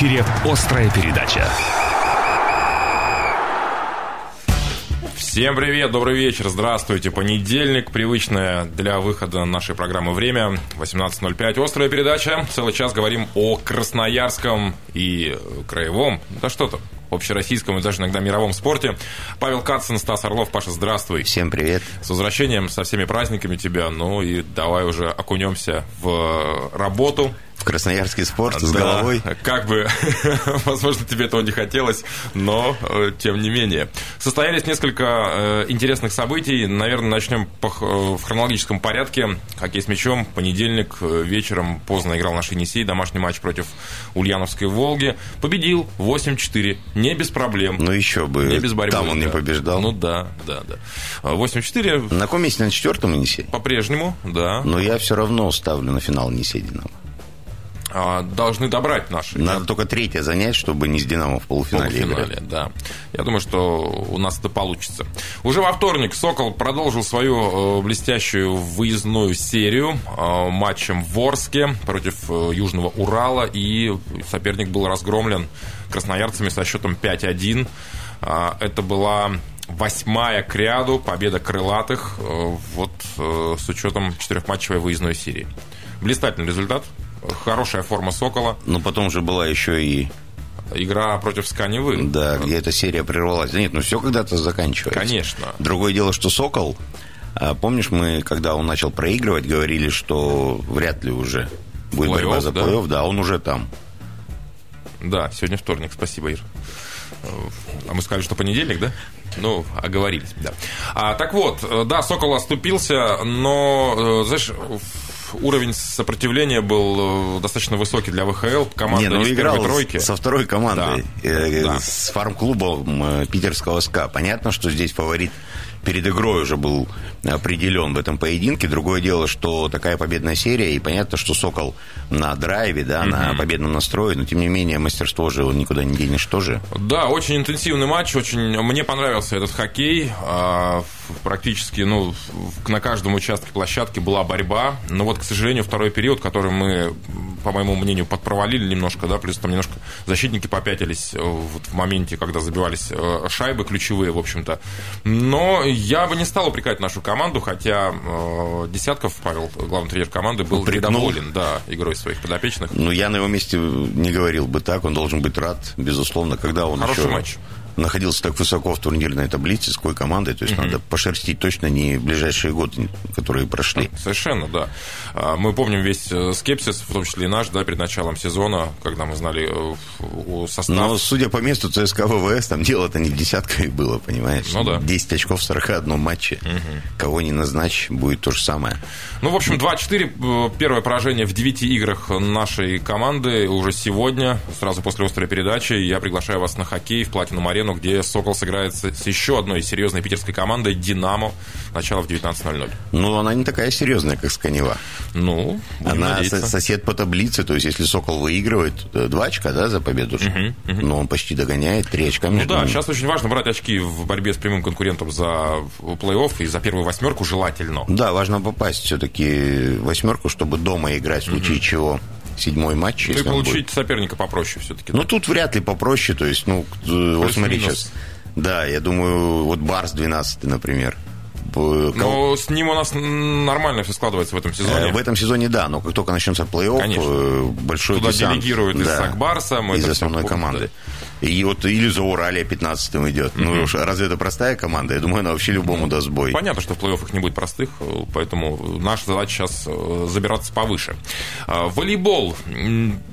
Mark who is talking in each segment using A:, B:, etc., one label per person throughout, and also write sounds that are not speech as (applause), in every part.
A: эфире «Острая передача».
B: Всем привет, добрый вечер, здравствуйте. Понедельник, привычное для выхода нашей программы время, 18.05. Острая передача. Целый час говорим о Красноярском и краевом, да что то общероссийском и даже иногда мировом спорте. Павел Кацин, Стас Орлов. Паша, здравствуй.
C: Всем привет.
B: С возвращением, со всеми праздниками тебя. Ну и давай уже окунемся в работу
C: в красноярский спорт да, с головой.
B: Как бы, (laughs) возможно, тебе этого не хотелось, но э, тем не менее. Состоялись несколько э, интересных событий. Наверное, начнем по, э, в хронологическом порядке. Хоккей с мячом. Понедельник вечером поздно играл наш Енисей. Домашний матч против Ульяновской Волги. Победил 8-4. Не без проблем.
C: Ну, еще бы. Не без борьбы. Там он да. не побеждал.
B: Ну, да, да, да. 8-4.
C: На каком месте? На четвертом Енисей?
B: По-прежнему, да.
C: Но я все равно ставлю на финал Енисей Динамо.
B: А, должны добрать наши.
C: Надо только третье занять, чтобы не с Динамо в полуфинале, полуфинале играть.
B: да. Я думаю, что у нас это получится. Уже во вторник Сокол продолжил свою э, блестящую выездную серию э, матчем в Орске против э, Южного Урала, и соперник был разгромлен красноярцами со счетом 5-1. А, это была восьмая к ряду победа крылатых вот с учетом четырехматчевой выездной серии. Блистательный результат хорошая форма Сокола.
C: Но потом же была еще и
B: игра против Сканевы.
C: Да, где эта серия прервалась. Да нет, ну все когда-то заканчивается.
B: Конечно.
C: Другое дело, что Сокол, а, помнишь, мы, когда он начал проигрывать, говорили, что вряд ли уже будет борьба за да? плей-офф, да, он уже там.
B: Да, сегодня вторник, спасибо, Ир. А мы сказали, что понедельник, да? Ну, оговорились, да. А, так вот, да, Сокол оступился, но, э, знаешь, уровень сопротивления был э, достаточно высокий для ВХЛ.
C: Команда Не, ну, из играл тройки. со второй командой, да. Э, да. с фарм-клубом э, питерского СКА. Понятно, что здесь фаворит перед игрой уже был определен в этом поединке. Другое дело, что такая победная серия, и понятно, что Сокол на драйве, да, mm-hmm. на победном настрое, но тем не менее мастерство же никуда не денешь тоже.
B: Да, очень интенсивный матч, очень мне понравился этот хоккей. А, практически, ну, на каждом участке площадки была борьба. Но вот, к сожалению, второй период, который мы, по моему мнению, подпровалили немножко, да, плюс там немножко защитники попятились э, вот в моменте, когда забивались э, шайбы ключевые, в общем-то. Но я бы не стал упрекать нашу команду, хотя э, Десятков, Павел, главный тренер команды, был Упрекнул. недоволен да, игрой своих подопечных.
C: Ну, я на его месте не говорил бы так, он должен быть рад, безусловно, когда он
B: Хороший
C: еще...
B: матч
C: находился так высоко в турнирной таблице, с какой командой, то есть mm-hmm. надо пошерстить точно не ближайшие годы, которые прошли.
B: Совершенно, да. А, мы помним весь э, скепсис, в том числе и наш, да, перед началом сезона, когда мы знали э, состав.
C: Но, судя по месту ЦСКА ВВС, там дело-то не в десятках было, понимаешь?
B: Ну да.
C: 10 очков в 41 матче. Угу. Кого не назначь, будет то же самое.
B: Ну, в общем, 2-4. Э, первое поражение в 9 играх нашей команды уже сегодня, сразу после острой передачи. Я приглашаю вас на хоккей в Платину Арену, где Сокол сыграет с еще одной серьезной питерской командой «Динамо». Начало в 19.00.
C: Ну, она не такая серьезная, как Сканева.
B: Ну,
C: Она надеяться. сосед по таблице, то есть если Сокол выигрывает, э, два очка, да, за победу. Угу, угу. Но он почти догоняет, три очка
B: Ну да, сейчас очень важно брать очки в борьбе с прямым конкурентом за плей-офф и за первую восьмерку желательно.
C: Да, важно попасть все-таки в восьмерку, чтобы дома играть, в случае угу. чего седьмой матч.
B: Ну и получить будет. соперника попроще все-таки.
C: Ну, тут вряд ли попроще. То есть, ну, Плюс вот смотри минус. сейчас. Да, я думаю, вот Барс 12, например.
B: Но с ним у нас нормально все складывается в этом сезоне.
C: Э, в этом сезоне, да, но как только начнется плей-офф. Э, большой
B: Туда
C: десант,
B: делегируют да, из Сакбарса.
C: Из основной команды. Да. И вот или за Уралия 15-м идет. Mm-hmm. Ну, разве это простая команда? Я думаю, она вообще любому даст бой.
B: Понятно, что в плей-оффах не будет простых, поэтому наша задача сейчас э, забираться повыше. А, волейбол.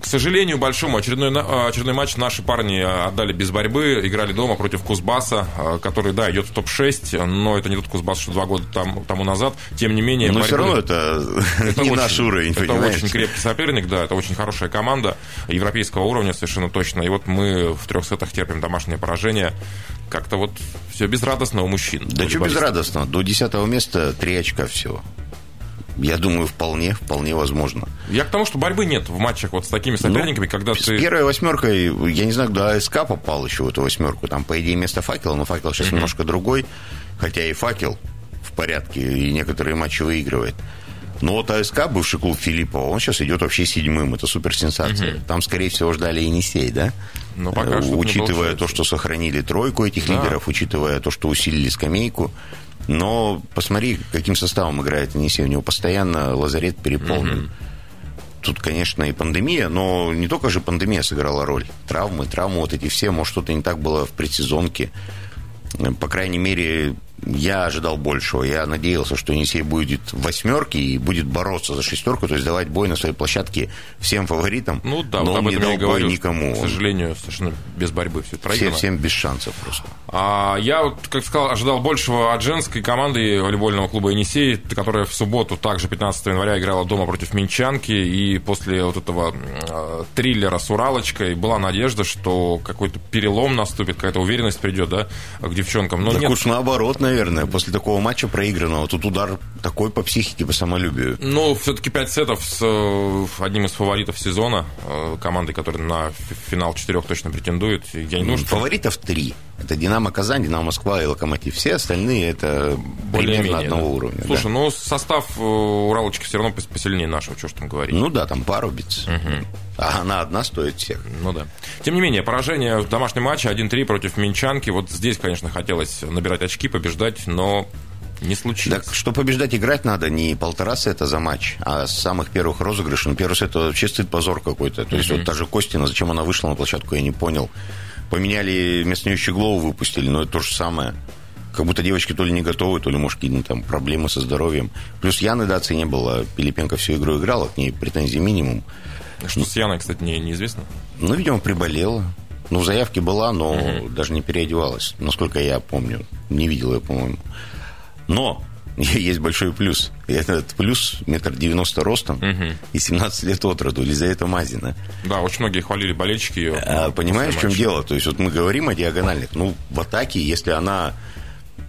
B: К сожалению, большому очередной, очередной матч наши парни отдали без борьбы, играли дома против Кузбасса, а, который, да, идет в топ-6, но это не тот Кузбасс, что два года там, тому назад. Тем не менее...
C: Но борьбы... все равно это, (laughs) это не очень, наш уровень,
B: Это понимаете? очень крепкий соперник, да, это очень хорошая команда европейского уровня совершенно точно. И вот мы в трех сетах терпим домашнее поражение. Как-то вот все безрадостно у мужчин.
C: Да что безрадостно? До десятого места три очка всего. Я думаю, вполне, вполне возможно.
B: Я к тому, что борьбы нет в матчах вот с такими соперниками, ну, когда
C: с
B: ты...
C: первой восьмеркой, я не знаю, куда СК попал еще в эту восьмерку. Там, по идее, место факела, но факел сейчас mm-hmm. немножко другой. Хотя и факел в порядке, и некоторые матчи выигрывает. Но вот АСК, бывший клуб Филиппова, он сейчас идет вообще седьмым. Это суперсенсация. Угу. Там, скорее всего, ждали Енисей, да?
B: Ну, пока что
C: Учитывая то, что сохранили тройку этих да. лидеров, учитывая то, что усилили скамейку. Но посмотри, каким составом играет Енисей. У него постоянно лазарет переполнен. Угу. Тут, конечно, и пандемия, но не только же пандемия сыграла роль. Травмы, травмы вот эти все. Может, что-то не так было в предсезонке. По крайней мере, я ожидал большего. Я надеялся, что Енисей будет в восьмерке и будет бороться за шестерку, то есть давать бой на своей площадке всем фаворитам.
B: Ну да,
C: но
B: вот
C: он не дал бой никому.
B: К сожалению, совершенно без борьбы все
C: проиграно. Всем, всем без шансов просто.
B: А, я, вот, как сказал, ожидал большего от женской команды волейбольного клуба «Енисей», которая в субботу, также 15 января, играла дома против Минчанки. И после вот этого э, триллера с Уралочкой была надежда, что какой-то перелом наступит, какая-то уверенность придет да, к девчонкам.
C: Но
B: так нет.
C: уж наоборот, наверное, после такого матча проигранного. Тут удар такой по психике, по самолюбию.
B: Ну, все-таки 5 сетов с э, одним из фаворитов сезона, э, командой, которая на финал четырех точно претендует. Я не думаю, что...
C: Фаворитов три. Это «Динамо Казань», «Динамо Москва» и «Локомотив». Все остальные это Более примерно одного да. уровня.
B: Слушай,
C: да.
B: ну состав э, Уралочки все равно посильнее нашего, что ж там говорить.
C: Ну да, там парубец. Угу. А она одна стоит всех.
B: Ну да. Тем не менее, поражение в домашнем матче 1-3 против Минчанки. Вот здесь, конечно, хотелось набирать очки, побеждать, но не случилось.
C: Так что побеждать играть надо не полтора сета за матч, а с самых первых розыгрышей. Ну, первый сет это стыд позор какой-то. То есть, вот та же Костина, зачем она вышла на площадку, я не понял. Поменяли вместо нее Щеглову выпустили, но это то же самое. Как будто девочки то ли не готовы, то ли, может, какие-то там проблемы со здоровьем. Плюс Яны Даци не было. Пилипенко всю игру играла, к ней претензий минимум.
B: Что с Яной, кстати, не, неизвестно?
C: Ну, видимо, приболела. Ну, заявки была, но угу. даже не переодевалась. Насколько я помню. Не видел ее, по-моему. Но (laughs) есть большой плюс. И этот плюс метр девяносто ростом угу. и 17 лет от роду. Елизавета Мазина.
B: Да, очень многие хвалили болельщики ее.
C: А, понимаешь, в чем дело? То есть, вот мы говорим о диагональных. Ну, в атаке, если она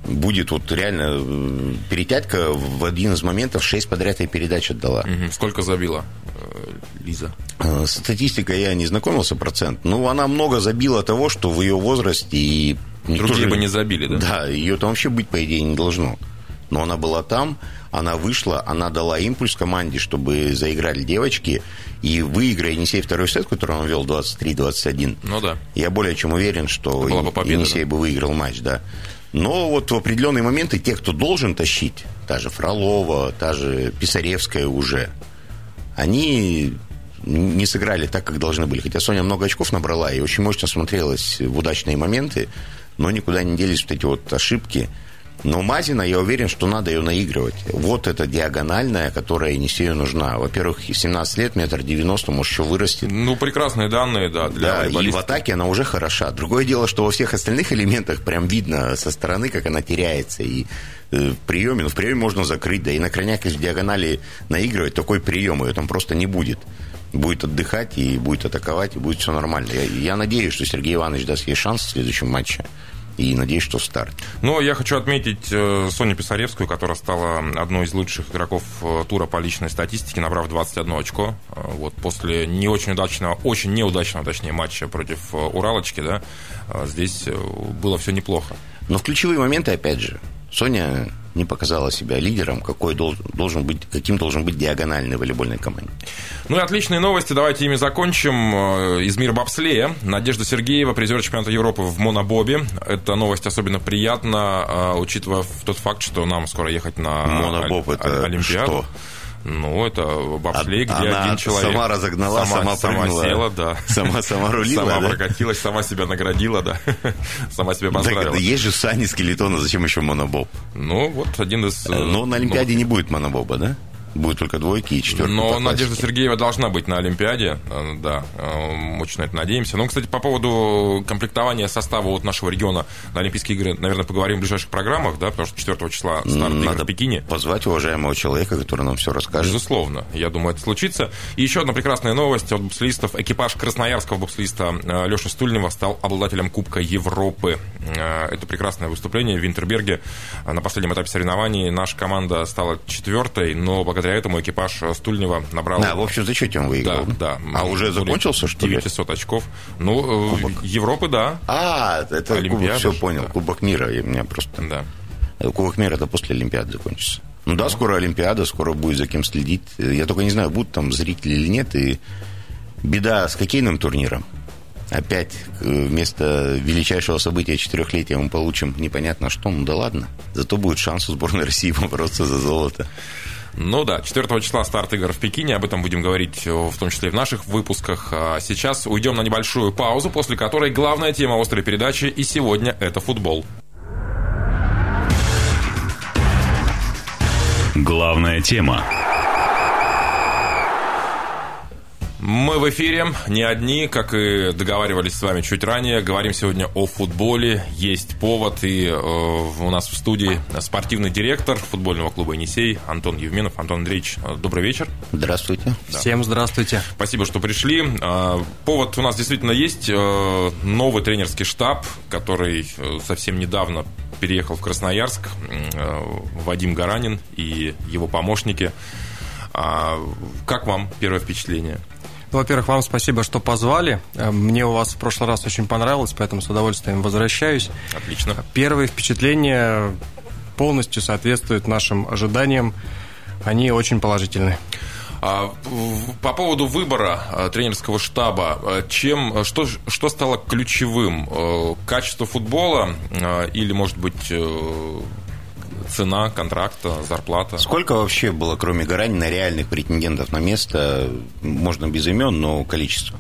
C: будет вот реально э, перетятка в один из моментов 6 подряд и передач отдала.
B: Угу. Сколько забила э, Лиза?
C: Э, статистика я не знакомился, процент. Ну, она много забила того, что в ее возрасте и...
B: Другие бы не забили, да?
C: Да, ее там вообще быть, по идее, не должно. Но она была там, она вышла, она дала импульс команде, чтобы заиграли девочки. И выиграя Енисей второй сет, который он вел 23-21,
B: ну, да.
C: я более чем уверен, что бы победа, Енисей да? бы выиграл матч, да. Но вот в определенные моменты те, кто должен тащить, та же Фролова, та же Писаревская уже, они не сыграли так, как должны были. Хотя Соня много очков набрала и очень мощно смотрелась в удачные моменты, но никуда не делись вот эти вот ошибки – но Мазина, я уверен, что надо ее наигрывать. Вот эта диагональная, которая Енисею нужна. Во-первых, 17 лет, метр девяносто, может, еще вырастет.
B: Ну, прекрасные данные, да,
C: для Да, и в атаке она уже хороша. Другое дело, что во всех остальных элементах прям видно со стороны, как она теряется. И э, в приеме, ну, в приеме можно закрыть, да и на крайняк из диагонали наигрывать такой прием, ее там просто не будет будет отдыхать и будет атаковать, и будет все нормально. Я, я надеюсь, что Сергей Иванович даст ей шанс в следующем матче и надеюсь, что старт.
B: Но я хочу отметить э, Соню Писаревскую, которая стала одной из лучших игроков э, тура по личной статистике, набрав 21 очко. Э, вот после не очень удачного, очень неудачного, точнее, матча против Уралочки, да, здесь было все неплохо.
C: Но в ключевые моменты, опять же, Соня не показала себя лидером, какой должен быть, каким должен быть диагональный волейбольной команде.
B: Ну и отличные новости, давайте ими закончим. Э, из мира бобслея. Надежда Сергеева, призер чемпионата Европы в монобобе. Эта новость особенно приятна, э, учитывая тот факт, что нам скоро ехать на
C: Монобоб это
B: Олимпиаду.
C: Что?
B: Ну, это бобслей, где
C: Она
B: один человек...
C: сама разогнала,
B: сама,
C: сама
B: прыгнула. Сама села, да.
C: Сама, сама рулила,
B: Сама
C: да?
B: прокатилась, сама себя наградила, да. (laughs) Сама себя поздравила.
C: Так, есть же сани скелетона, зачем еще монобоб?
B: Ну, вот один из...
C: Э, Но на Олимпиаде ну, не будет монобоба, да? Будет только двойки и четверки.
B: Но Надежда Сергеева должна быть на Олимпиаде, э, да, э, очень на это надеемся. Ну, кстати, по поводу комплектования состава вот нашего региона на Олимпийские игры, наверное, поговорим в ближайших программах, да, потому что 4 числа старт Надо игр в Пекине.
C: позвать уважаемого человека, который нам все расскажет.
B: Безусловно, я думаю, это случится. И еще одна прекрасная новость от бобслистов. Экипаж красноярского бобслиста э, Леша Стульнева стал обладателем Кубка Европы. Это прекрасное выступление в Винтерберге. На последнем этапе соревнований наша команда стала четвертой, но благодаря благодаря этому экипаж Стульнева набрал...
C: Да, в общем зачете он выиграл.
B: Да, да.
C: А уже закончился, что ли?
B: 900 очков. Ну, э, Кубок. Европы, да.
C: А, это Олимпиада, кубок, все понял. Да. Кубок мира, у меня просто...
B: Да.
C: Кубок мира это после Олимпиады закончится. Ну да, скоро Олимпиада, скоро будет за кем следить. Я только не знаю, будут там зрители или нет. И беда с хоккейным турниром. Опять э, вместо величайшего события четырехлетия мы получим непонятно что. Ну да ладно. Зато будет шанс у сборной России (laughs) побороться за золото.
B: Ну да, 4 числа старт игр в Пекине, об этом будем говорить э, в том числе и в наших выпусках. А сейчас уйдем на небольшую паузу, после которой главная тема острой передачи и сегодня это футбол.
A: Главная тема.
B: Мы в эфире, не одни, как и договаривались с вами чуть ранее. Говорим сегодня о футболе. Есть повод, и э, у нас в студии спортивный директор футбольного клуба «Енисей» Антон Евменов. Антон Андреевич, э, добрый вечер.
C: Здравствуйте.
D: Да. Всем здравствуйте.
B: Спасибо, что пришли. Э, повод у нас действительно есть. Э, новый тренерский штаб, который э, совсем недавно переехал в Красноярск. Э, Вадим Гаранин и его помощники. А, как вам первое впечатление?
D: Ну, во-первых, вам спасибо, что позвали. Э, мне у вас в прошлый раз очень понравилось, поэтому с удовольствием возвращаюсь.
B: Отлично.
D: Первые впечатления полностью соответствуют нашим ожиданиям. Они очень положительны.
B: А, по поводу выбора э, тренерского штаба, э, чем, что, что стало ключевым? Качество футбола или, может быть, цена контракта, зарплата.
C: Сколько вообще было, кроме Гаранина, реальных претендентов на место? Можно без имен, но количество.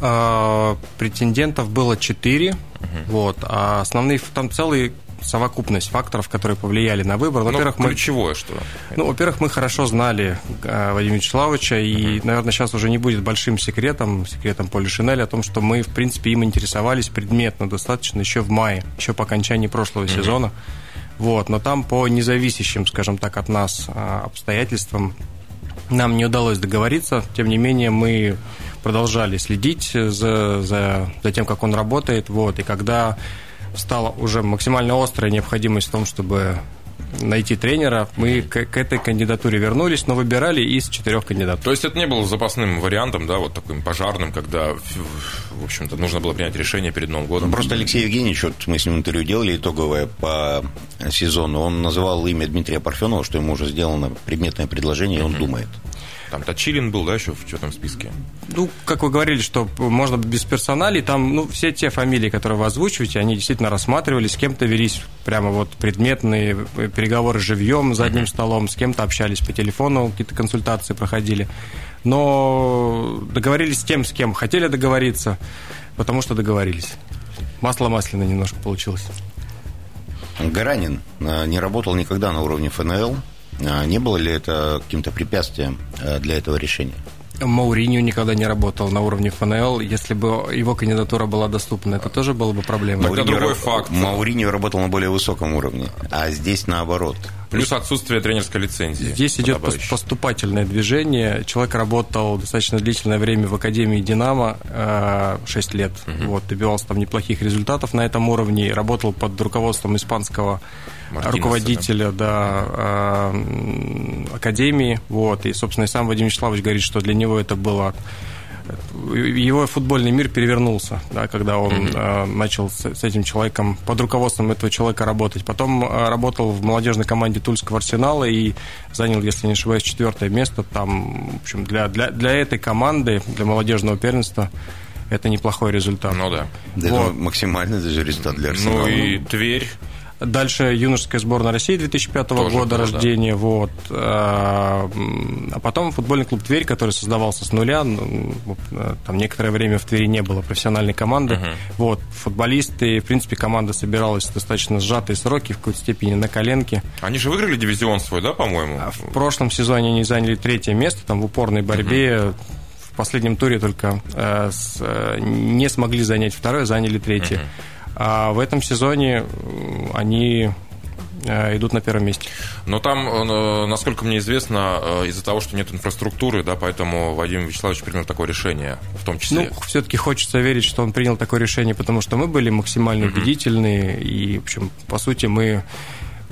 D: А, претендентов было четыре, угу. вот, а основные там целый совокупность факторов, которые повлияли на выбор.
B: Ну, во-первых, мы ключевое что?
D: Ну, во-первых, мы хорошо знали э, Вадима Вячеславовича, и, угу. наверное, сейчас уже не будет большим секретом, секретом Поля Шинель о том, что мы, в принципе, им интересовались предметно достаточно еще в мае, еще по окончании прошлого угу. сезона. Вот, но там по независящим, скажем так, от нас а, обстоятельствам нам не удалось договориться. Тем не менее, мы продолжали следить за, за, за тем, как он работает. Вот, и когда стала уже максимально острая необходимость в том, чтобы найти тренера. Мы к, к этой кандидатуре вернулись, но выбирали из четырех кандидатов.
B: То есть это не было запасным вариантом, да, вот таким пожарным, когда, в общем-то, нужно было принять решение перед Новым годом?
C: Просто Алексей Евгеньевич, вот мы с ним интервью делали итоговое по сезону, он называл имя Дмитрия Парфенова, что ему уже сделано предметное предложение, и он думает.
B: Там Точилин был, да, еще в четвертом списке?
D: Ну, как вы говорили, что можно без персоналей, там, ну, все те фамилии, которые вы озвучиваете, они действительно рассматривались, с кем-то велись прямо вот предметные переговоры живьем за одним столом, с кем-то общались по телефону, какие-то консультации проходили. Но договорились с тем, с кем хотели договориться, потому что договорились. Масло масляное немножко получилось.
C: Гаранин э, не работал никогда на уровне ФНЛ, не было ли это каким-то препятствием э, для этого решения?
D: Мауриньо никогда не работал на уровне ФНЛ. Если бы его кандидатура была доступна, это тоже было бы проблемой.
B: Это другой факт.
C: Мауриньо работал на более высоком уровне, а здесь наоборот.
B: Плюс отсутствие тренерской лицензии.
D: Здесь идет поступательное движение. Человек работал достаточно длительное время в Академии «Динамо», 6 э, лет. Угу. Вот, добивался там неплохих результатов на этом уровне. Работал под руководством испанского Мартинеса, руководителя да. Да, э, Академии. Вот, и, собственно, и сам Вадим Вячеславович говорит, что для него это было его футбольный мир перевернулся, да, когда он mm-hmm. э, начал с, с этим человеком, под руководством этого человека работать. Потом э, работал в молодежной команде Тульского Арсенала и занял, если не ошибаюсь, четвертое место. Там, в общем, для, для, для этой команды, для молодежного первенства, это неплохой результат.
B: Ну да.
C: Да вот. это максимальный даже результат для Арсенала.
B: Ну и Тверь
D: Дальше юношеская сборная России 2005 Тоже года было, рождения. Да. Вот. А, а потом футбольный клуб Тверь, который создавался с нуля. Ну, там некоторое время в Твери не было профессиональной команды. Угу. Вот. Футболисты, в принципе, команда собиралась в достаточно сжатые сроки, в какой-то степени на коленке.
B: Они же выиграли дивизион свой, да, по-моему? А
D: в прошлом сезоне они заняли третье место, там в упорной борьбе. Угу. В последнем туре только э, с, э, не смогли занять второе, заняли третье. Угу. А в этом сезоне они э, идут на первом месте.
B: Но там, э, насколько мне известно, э, из-за того, что нет инфраструктуры, да, поэтому Вадим Вячеславович принял такое решение, в том числе.
D: Ну, все-таки хочется верить, что он принял такое решение, потому что мы были максимально убедительны, и, в общем, по сути, мы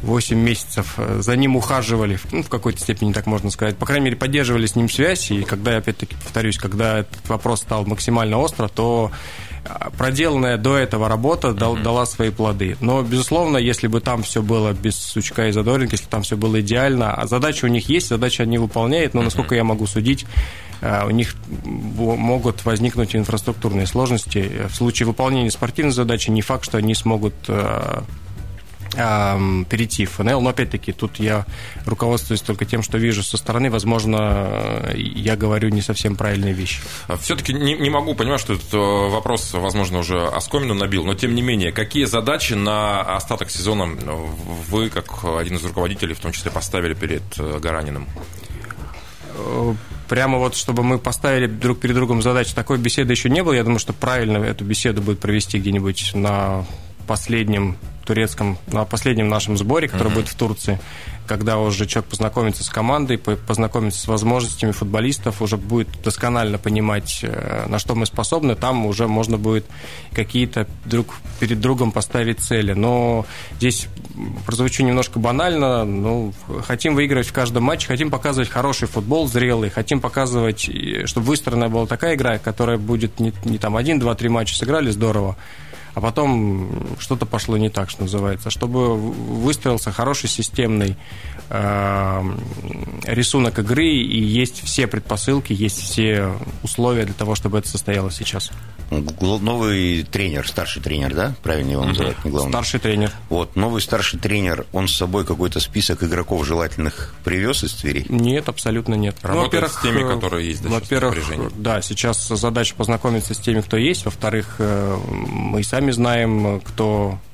D: 8 месяцев за ним ухаживали, ну, в какой-то степени так можно сказать. По крайней мере, поддерживали с ним связь, и когда, опять-таки, повторюсь, когда этот вопрос стал максимально остро, то проделанная до этого работа дал, дала свои плоды. Но, безусловно, если бы там все было без сучка и задоринки, если там все было идеально, а задача у них есть, задача они выполняют, но, насколько я могу судить, у них могут возникнуть инфраструктурные сложности. В случае выполнения спортивной задачи не факт, что они смогут перейти в ФНЛ. Но опять-таки тут я руководствуюсь только тем, что вижу со стороны. Возможно, я говорю не совсем правильные вещи.
B: А Все-таки не, не могу понимать, что этот э, вопрос, возможно, уже оскомину набил, но тем не менее, какие задачи на остаток сезона вы, как один из руководителей, в том числе, поставили перед э, Гараниным?
D: Э, прямо вот, чтобы мы поставили друг перед другом задачи, такой беседы еще не было. Я думаю, что правильно эту беседу будет провести где-нибудь на последнем турецком, на последнем нашем сборе, который uh-huh. будет в Турции, когда уже человек познакомится с командой, познакомится с возможностями футболистов, уже будет досконально понимать, э, на что мы способны, там уже можно будет какие-то друг перед другом поставить цели. Но здесь прозвучу немножко банально, ну, хотим выигрывать в каждом матче, хотим показывать хороший футбол, зрелый, хотим показывать, чтобы выстроена была такая игра, которая будет не, не там один, два, три матча сыграли здорово, а потом что-то пошло не так, что называется. Чтобы выстроился хороший системный э, рисунок игры, и есть все предпосылки, есть все условия для того, чтобы это состоялось сейчас.
C: Новый тренер, старший тренер, да? Правильно его называют?
D: Не главное. Старший тренер.
C: Вот, новый старший тренер, он с собой какой-то список игроков желательных привез из Твери?
D: Нет, абсолютно нет.
B: Работает ну, с теми, которые есть,
D: да, Во-первых, да, сейчас задача познакомиться с теми, кто есть. Во-вторых, э, мы сами сами знаем, кто э,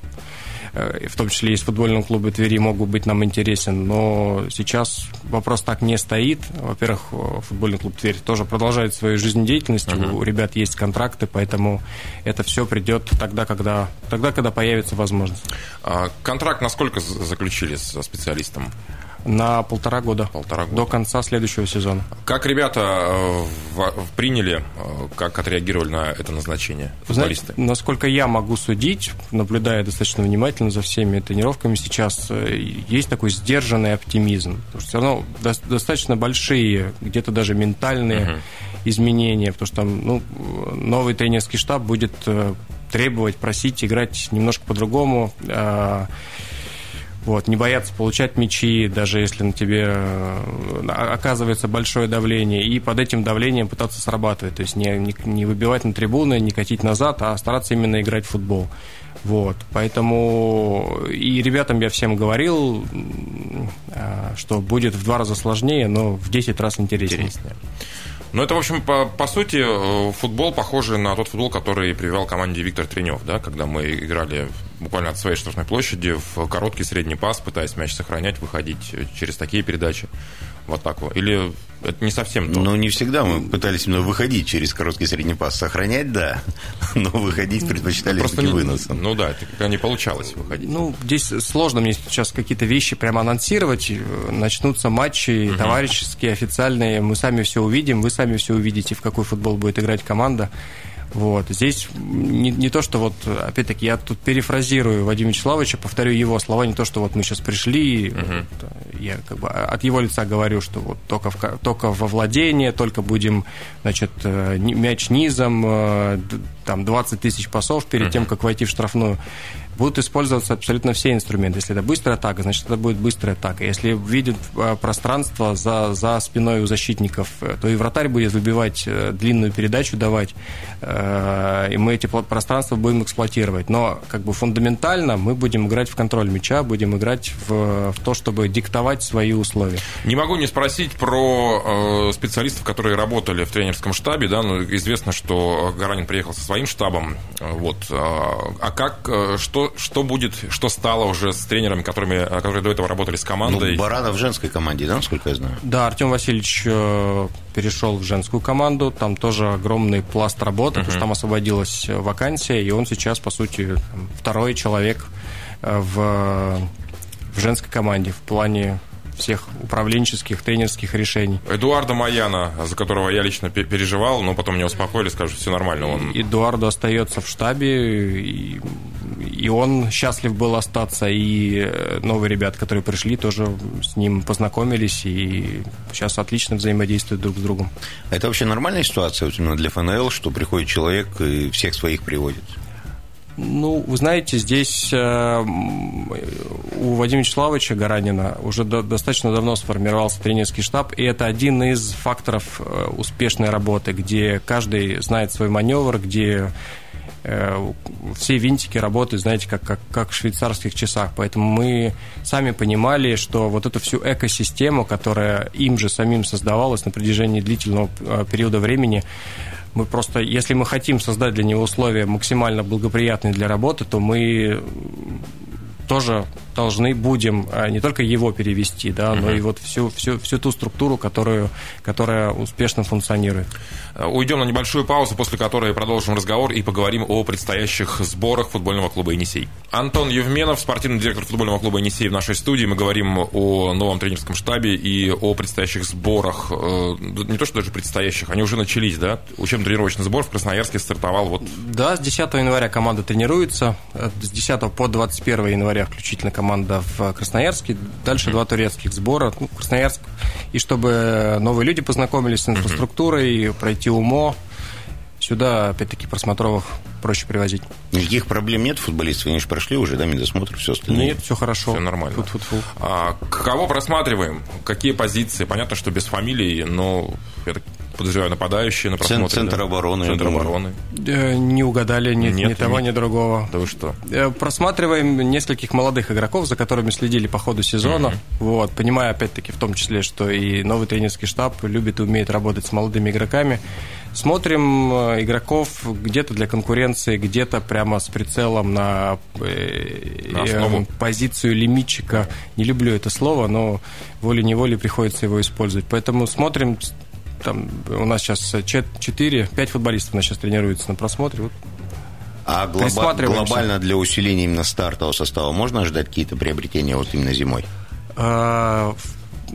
D: в том числе из футбольного клуба Твери могут быть нам интересен, но сейчас вопрос так не стоит. Во-первых, футбольный клуб Тверь тоже продолжает свою жизнедеятельность, uh-huh. у ребят есть контракты, поэтому это все придет тогда, когда, тогда, когда появится возможность.
B: А контракт насколько заключили со специалистом?
D: На полтора года.
B: Полтора года.
D: До конца следующего сезона.
B: Как ребята э, приняли, э, как отреагировали на это назначение
D: футболисты? Знаете, насколько я могу судить, наблюдая достаточно внимательно за всеми тренировками сейчас, э, есть такой сдержанный оптимизм. Потому что все равно достаточно большие, где-то даже ментальные uh-huh. изменения, потому что там ну, новый тренерский штаб будет требовать, просить играть немножко по-другому вот, не бояться получать мячи, даже если на тебе э, оказывается большое давление, и под этим давлением пытаться срабатывать. То есть не, не, не выбивать на трибуны, не катить назад, а стараться именно играть в футбол. Вот, поэтому и ребятам я всем говорил, э, что будет в два раза сложнее, но в 10 раз интереснее. интереснее.
B: Ну, это, в общем, по, по сути, э, футбол похожий на тот футбол, который привел команде Виктор Тренев, да, когда мы играли буквально от своей штрафной площади в короткий средний пас, пытаясь мяч сохранять, выходить через такие передачи в атаку. Или это не совсем то?
C: Ну, не всегда. Мы пытались именно выходить через короткий средний пас. Сохранять, да, (laughs) но выходить предпочитали Просто не, выносом.
B: Ну да, это не получалось выходить.
D: Ну, здесь сложно мне сейчас какие-то вещи прямо анонсировать. Начнутся матчи угу. товарищеские, официальные. Мы сами все увидим, вы сами все увидите, в какой футбол будет играть команда. Вот. Здесь не, не то, что вот, опять-таки, я тут перефразирую Вадима Вячеславовича, повторю его слова, не то, что вот мы сейчас пришли, угу. вот, я как бы от его лица говорю, что вот только, в, только во владение, только будем, значит, э, мяч низом, э, там 20 тысяч пасов перед угу. тем, как войти в штрафную будут использоваться абсолютно все инструменты. Если это быстрая атака, значит, это будет быстрая атака. Если видит э, пространство за, за спиной у защитников, э, то и вратарь будет выбивать э, длинную передачу, давать, и мы эти пространства будем эксплуатировать. Но как бы фундаментально мы будем играть в контроль мяча, будем играть в, в то, чтобы диктовать свои условия.
B: Не могу не спросить про э, специалистов, которые работали в тренерском штабе. Да? Ну, известно, что Гаранин приехал со своим штабом. Вот. А как, что что, будет, что стало уже с тренерами, которыми, которые до этого работали с командой?
C: Ну, Баранов в женской команде, да, насколько я знаю?
D: Да, Артем Васильевич э, перешел в женскую команду, там тоже огромный пласт работы, uh-huh. потому что там освободилась вакансия, и он сейчас, по сути, второй человек э, в, в женской команде в плане всех управленческих, тренерских решений.
B: Эдуарда Маяна, за которого я лично переживал, но потом меня успокоили, скажут, все нормально. Он...
D: Эдуарду остается в штабе, и и он счастлив был остаться, и новые ребята, которые пришли, тоже с ним познакомились, и сейчас отлично взаимодействуют друг с другом.
C: Это вообще нормальная ситуация для ФНЛ, что приходит человек и всех своих приводит?
D: Ну, вы знаете, здесь э, у Вадима Вячеславовича Гаранина уже до, достаточно давно сформировался тренерский штаб, и это один из факторов э, успешной работы, где каждый знает свой маневр, где э, все винтики работают, знаете, как, как, как в швейцарских часах. Поэтому мы сами понимали, что вот эту всю экосистему, которая им же самим создавалась на протяжении длительного периода времени, мы просто, если мы хотим создать для него условия максимально благоприятные для работы, то мы тоже должны будем а, не только его перевести, да, но и вот всю, всю, всю ту структуру, которую, которая успешно функционирует.
B: Э, уйдем на небольшую паузу, после которой продолжим разговор и поговорим о предстоящих сборах футбольного клуба «Енисей». Антон Евменов, спортивный директор футбольного клуба «Енисей» в нашей студии. Мы говорим о новом тренерском штабе и о предстоящих сборах. Э, не то, что даже предстоящих, они уже начались, да? Учебно-тренировочный сбор в Красноярске стартовал вот...
D: Да, с 10 января команда тренируется, э, с 10 по 21 января включительно команда в Красноярске, дальше mm-hmm. два турецких сбора, ну, Красноярск, и чтобы новые люди познакомились с инфраструктурой, mm-hmm. пройти УМО, сюда, опять-таки, просмотровых проще привозить.
C: Никаких проблем нет футболистов? Они же прошли уже, да, медосмотр, все остальное?
D: Нет, все хорошо.
B: Все нормально.
D: Фут -фут -фут.
B: А, кого просматриваем? Какие позиции? Понятно, что без фамилии, но я так подозреваю, нападающие на просмотр.
C: Центр да? обороны.
B: Центр обороны.
D: Э, не угадали ни, Нет, ни того, ни, ни другого.
B: Да вы что?
D: Э, просматриваем нескольких молодых игроков, за которыми следили по ходу сезона. Mm-hmm. Вот, понимая, опять-таки, в том числе, что и новый тренерский штаб любит и умеет работать с молодыми игроками. Смотрим э, игроков где-то для конкуренции, где-то прямо с прицелом на, э, на э, позицию лимитчика. Не люблю это слово, но волей-неволей приходится его использовать. Поэтому смотрим, там, у нас сейчас 4, 5 футболистов у нас сейчас тренируются на просмотре. Вот.
C: А глоба- глобально для усиления именно стартового состава можно ожидать какие-то приобретения вот именно зимой?
D: А,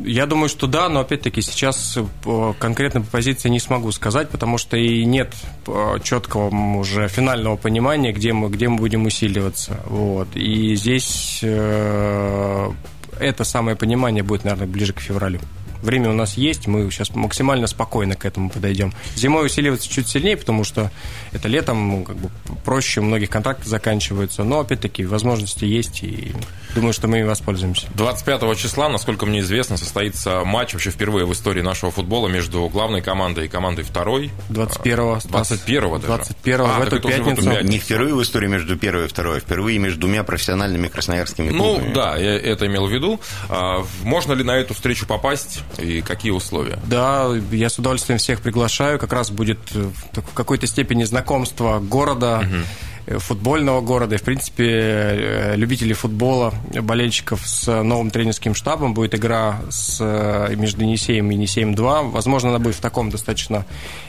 D: я думаю, что да, но опять-таки сейчас э, конкретно по позиции не смогу сказать, потому что и нет э, четкого уже финального понимания, где мы, где мы будем усиливаться. Вот. И здесь э, это самое понимание будет, наверное, ближе к февралю. Время у нас есть, мы сейчас максимально спокойно к этому подойдем. Зимой усиливаться чуть сильнее, потому что это летом ну, как бы проще, многих контракты заканчиваются, но опять-таки возможности есть, и думаю, что мы ими воспользуемся.
B: 25 числа, насколько мне известно, состоится матч вообще впервые в истории нашего футбола между главной командой и командой второй.
D: 21
B: 21
D: даже. 21 а, в эту пятницу. В
C: эту Не впервые в истории между первой и второй, а впервые между двумя профессиональными красноярскими
B: ну, клубами. Ну, да, я это имел в виду. А, можно ли на эту встречу попасть? И какие условия?
D: Да, я с удовольствием всех приглашаю. Как раз будет э, в какой-то степени знакомство города. Угу футбольного города и, в принципе, э, любителей футбола, болельщиков с новым тренерским штабом. Будет игра с, э, между Енисеем и Енисеем-2. Возможно, она будет в таком достаточно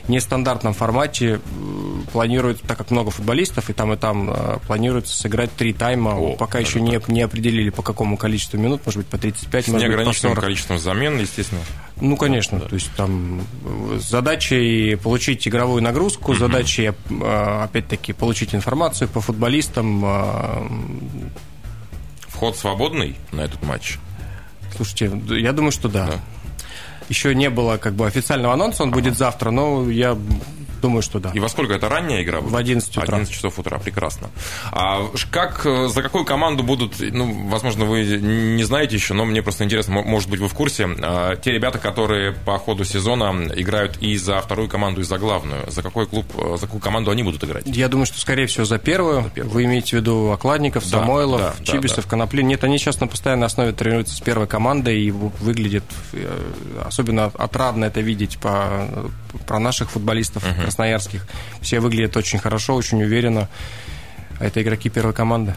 D: нестандартном формате. Планируют, так как много футболистов, и там, и там э, планируется сыграть три тайма. О, Пока еще не, не определили, по какому количеству минут, может быть, по 35, с может
B: быть, по 40. количеством замен, естественно.
D: Ну, конечно, да. то есть там задачей получить игровую нагрузку, угу. задачей, опять-таки, получить информацию, по футболистам. А,
B: Вход свободный на этот матч?
D: Слушайте, я думаю, что да. да. Еще не было как бы официального анонса, он ага. будет завтра, но я Думаю, что да.
B: И во сколько это ранняя игра?
D: В 11 утра.
B: 11 часов утра, прекрасно. А как, э, за какую команду будут, ну, возможно, вы не знаете еще, но мне просто интересно, может быть, вы в курсе, а, те ребята, которые по ходу сезона играют и за вторую команду, и за главную, за какой клуб, э, за какую команду они будут играть?
D: Я думаю, что, скорее всего, за первую. За первую. Вы имеете в виду Окладников, да, Самойлов, да, Чибисов, да, да. Коноплин. Нет, они сейчас на постоянной основе тренируются с первой командой и выглядит, э, особенно отрадно это видеть по, про наших футболистов uh-huh. красноярских. Все выглядят очень хорошо, очень уверенно. А это игроки первой команды.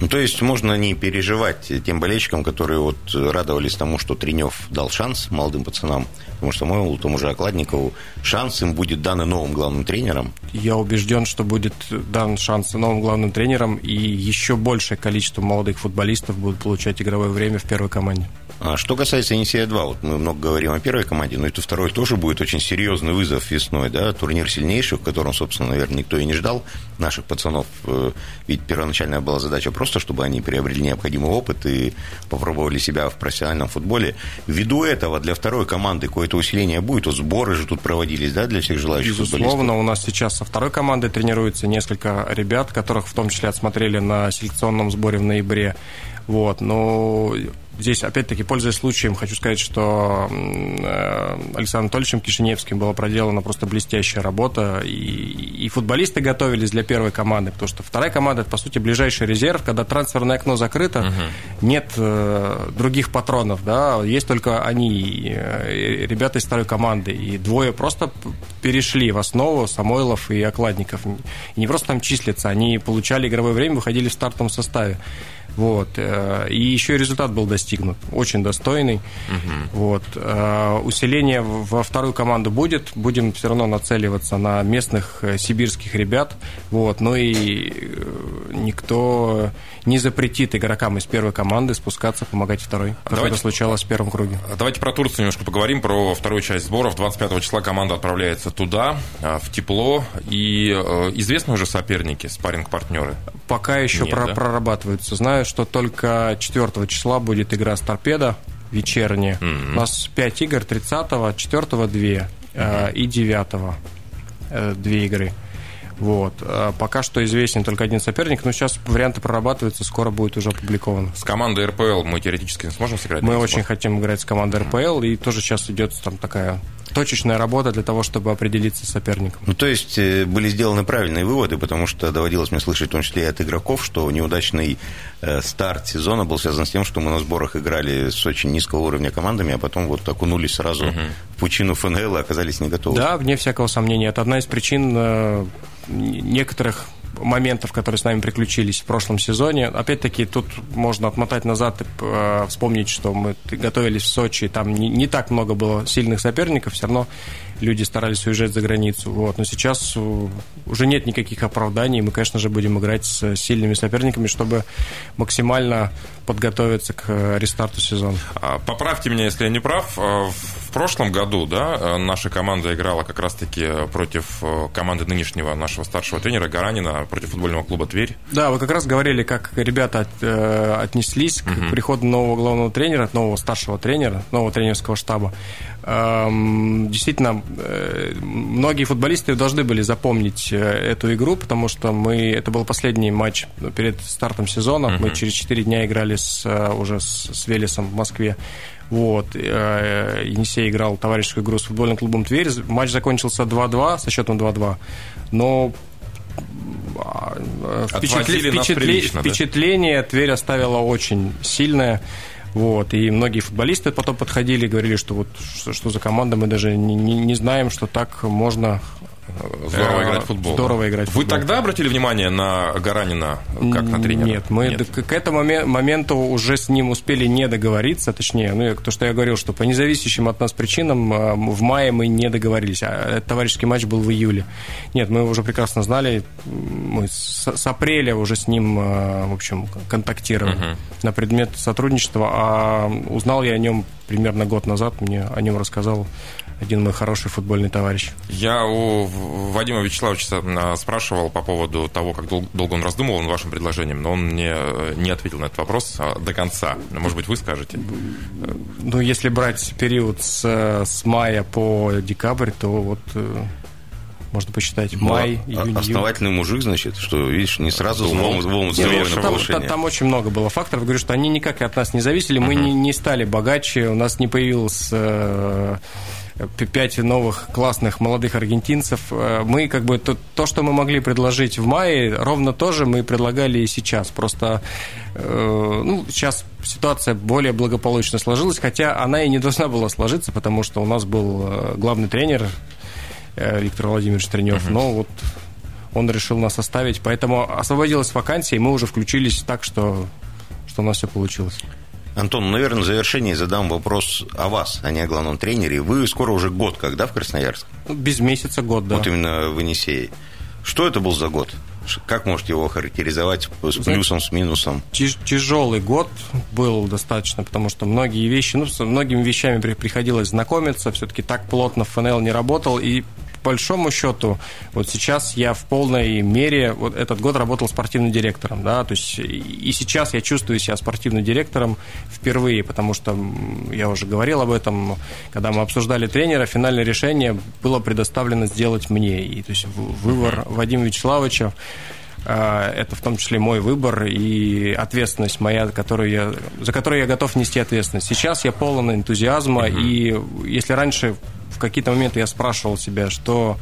C: Ну, то есть можно не переживать тем болельщикам, которые вот радовались тому, что Тренев дал шанс молодым пацанам, потому что моему тому же Окладникову шанс им будет дан новым главным тренером.
D: Я убежден, что будет дан шанс новым главным тренером, и еще большее количество молодых футболистов будут получать игровое время в первой команде.
C: А что касается Енисея-2, вот мы много говорим о первой команде, но это второй тоже будет очень серьезный вызов весной, да, турнир сильнейший, в котором, собственно, наверное, никто и не ждал наших пацанов, э, ведь первоначальная была задача просто, чтобы они приобрели необходимый опыт и попробовали себя в профессиональном футболе. Ввиду этого для второй команды какое-то усиление будет, вот сборы же тут проводились, да, для всех желающих
D: Безусловно, у нас сейчас со второй командой тренируется несколько ребят, которых в том числе отсмотрели на селекционном сборе в ноябре. Вот, но Здесь, опять-таки, пользуясь случаем, хочу сказать, что э, Александром Анатольевичем Кишиневским была проделана просто блестящая работа, и, и футболисты готовились для первой команды, потому что вторая команда – это, по сути, ближайший резерв, когда трансферное окно закрыто, угу. нет э, других патронов, да, есть только они, э, ребята из второй команды, и двое просто перешли в основу, Самойлов и Окладников, и не просто там числятся, они получали игровое время, выходили в стартовом составе. Вот. Э, и еще и результат был достигнут. Очень достойный. Угу. Вот. Э, усиление во вторую команду будет. Будем все равно нацеливаться на местных э, сибирских ребят. Вот. Ну и никто не запретит игрокам из первой команды спускаться, помогать второй. Как давайте, это случалось в первом круге.
B: Давайте про Турцию немножко поговорим, про вторую часть сборов. 25 числа команда отправляется туда, в тепло. И известны уже соперники, спарринг-партнеры?
D: Пока еще Нет, про- да? прорабатываются. Знаю, что только 4 числа будет игра с торпедо вечерняя. Mm-hmm. У нас 5 игр, 30-го, 4-го 2 mm-hmm. и 9-го 2 игры. Вот. А пока что известен только один соперник, но сейчас варианты прорабатываются, скоро будет уже опубликовано.
B: С командой РПЛ мы теоретически сможем сыграть?
D: Мы очень хотим играть с командой РПЛ, и тоже сейчас идет там такая точечная работа для того, чтобы определиться с соперником.
C: Ну, то есть э, были сделаны правильные выводы, потому что доводилось мне слышать, в том числе и от игроков, что неудачный э, старт сезона был связан с тем, что мы на сборах играли с очень низкого уровня командами, а потом вот окунулись сразу угу. в пучину ФНЛ и оказались не готовы.
D: Да, вне всякого сомнения. Это одна из причин э, некоторых моментов, которые с нами приключились в прошлом сезоне. Опять-таки, тут можно отмотать назад и э, вспомнить, что мы готовились в Сочи, там не, не так много было сильных соперников, все равно люди старались уезжать за границу. Вот. Но сейчас э, уже нет никаких оправданий. Мы, конечно же, будем играть с сильными соперниками, чтобы максимально подготовиться к э, рестарту сезона.
B: А, поправьте меня, если я не прав. Э, в прошлом году да, наша команда играла как раз-таки против команды нынешнего нашего старшего тренера Гаранина, против футбольного клуба «Тверь».
D: Да, вы как раз говорили, как ребята от, отнеслись угу. к приходу нового главного тренера, нового старшего тренера, нового тренерского штаба. Эм, действительно, э, многие футболисты должны были запомнить э, эту игру, потому что мы это был последний матч перед стартом сезона. Uh-huh. Мы через 4 дня играли с, э, уже с, с Велесом в Москве. Вот. Енисей играл товарищескую игру с футбольным клубом Тверь. Матч закончился 2-2, со счетом 2-2. Но впечатление, впечатление, впечатление Тверь оставила очень сильное. Вот, и многие футболисты потом подходили и говорили, что вот что, что за команда, мы даже не, не, не знаем, что так можно
B: Здорово играть в футбол.
D: Здорово играть
B: в футбол. Вы тогда обратили внимание на Гаранина как на тренера?
D: Нет, мы Нет. к этому моменту уже с ним успели не договориться, точнее, ну, то, что я говорил, что по независящим от нас причинам а, в мае мы не договорились, а этот товарищеский матч был в июле. Нет, мы уже прекрасно знали, мы с, с апреля уже с ним, а, в общем, контактировали угу. на предмет сотрудничества, а узнал я о нем примерно год назад, мне о нем рассказал один мой хороший футбольный товарищ.
B: Я у Вадима Вячеславовича а, спрашивал по поводу того, как долго он раздумывал над вашим предложением, но он мне э, не ответил на этот вопрос а, до конца. Может быть, вы скажете?
D: Ну, если брать период с, с мая по декабрь, то вот э, можно посчитать ну, май,
C: а июнь, Основательный июнь. мужик, значит, что, видишь, не сразу злом, злом
D: там, там, там очень много было факторов. Говорю, что они никак от нас не зависели. Мы uh-huh. не, не стали богаче, у нас не появилось э, пять новых классных молодых аргентинцев. Э, мы как бы то, то, что мы могли предложить в мае, ровно то же мы предлагали и сейчас. Просто э, ну, сейчас ситуация более благополучно сложилась, хотя она и не должна была сложиться, потому что у нас был э, главный тренер Виктор Владимирович Тренев, uh-huh. но вот он решил нас оставить, поэтому освободилась вакансия, и мы уже включились так, что, что у нас все получилось.
C: Антон, наверное, в завершении задам вопрос о вас, а не о главном тренере. Вы скоро уже год, когда в Красноярск?
D: Ну, без месяца год, да.
C: Вот именно в Енисее. Что это был за год? Как можете его характеризовать с плюсом, с минусом?
D: Тяжелый год был достаточно, потому что многие вещи, ну, с многими вещами приходилось знакомиться, все-таки так плотно ФНЛ не работал, и большому счету, вот сейчас я в полной мере, вот этот год работал спортивным директором, да, то есть и сейчас я чувствую себя спортивным директором впервые, потому что я уже говорил об этом, когда мы обсуждали тренера, финальное решение было предоставлено сделать мне, и то есть выбор Вадима Вячеславовича а, это в том числе мой выбор и ответственность моя, которую я, за которую я готов нести ответственность. Сейчас я полон энтузиазма, mm-hmm. и если раньше какие-то моменты я спрашивал себя, что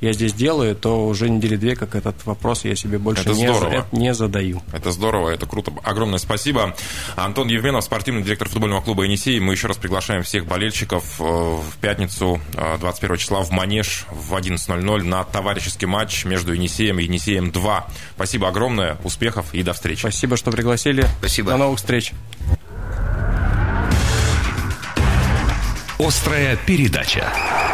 D: я здесь делаю, то уже недели две, как этот вопрос я себе больше это не, здорово. не задаю.
B: Это здорово, это круто. Огромное спасибо. Антон Евменов, спортивный директор футбольного клуба «Енисей». Мы еще раз приглашаем всех болельщиков э, в пятницу 21 э, числа в Манеж в 11.00 на товарищеский матч между «Енисеем» и «Енисеем-2». Спасибо огромное, успехов и до встречи.
D: Спасибо, что пригласили.
C: Спасибо.
D: До новых встреч.
A: Острая передача.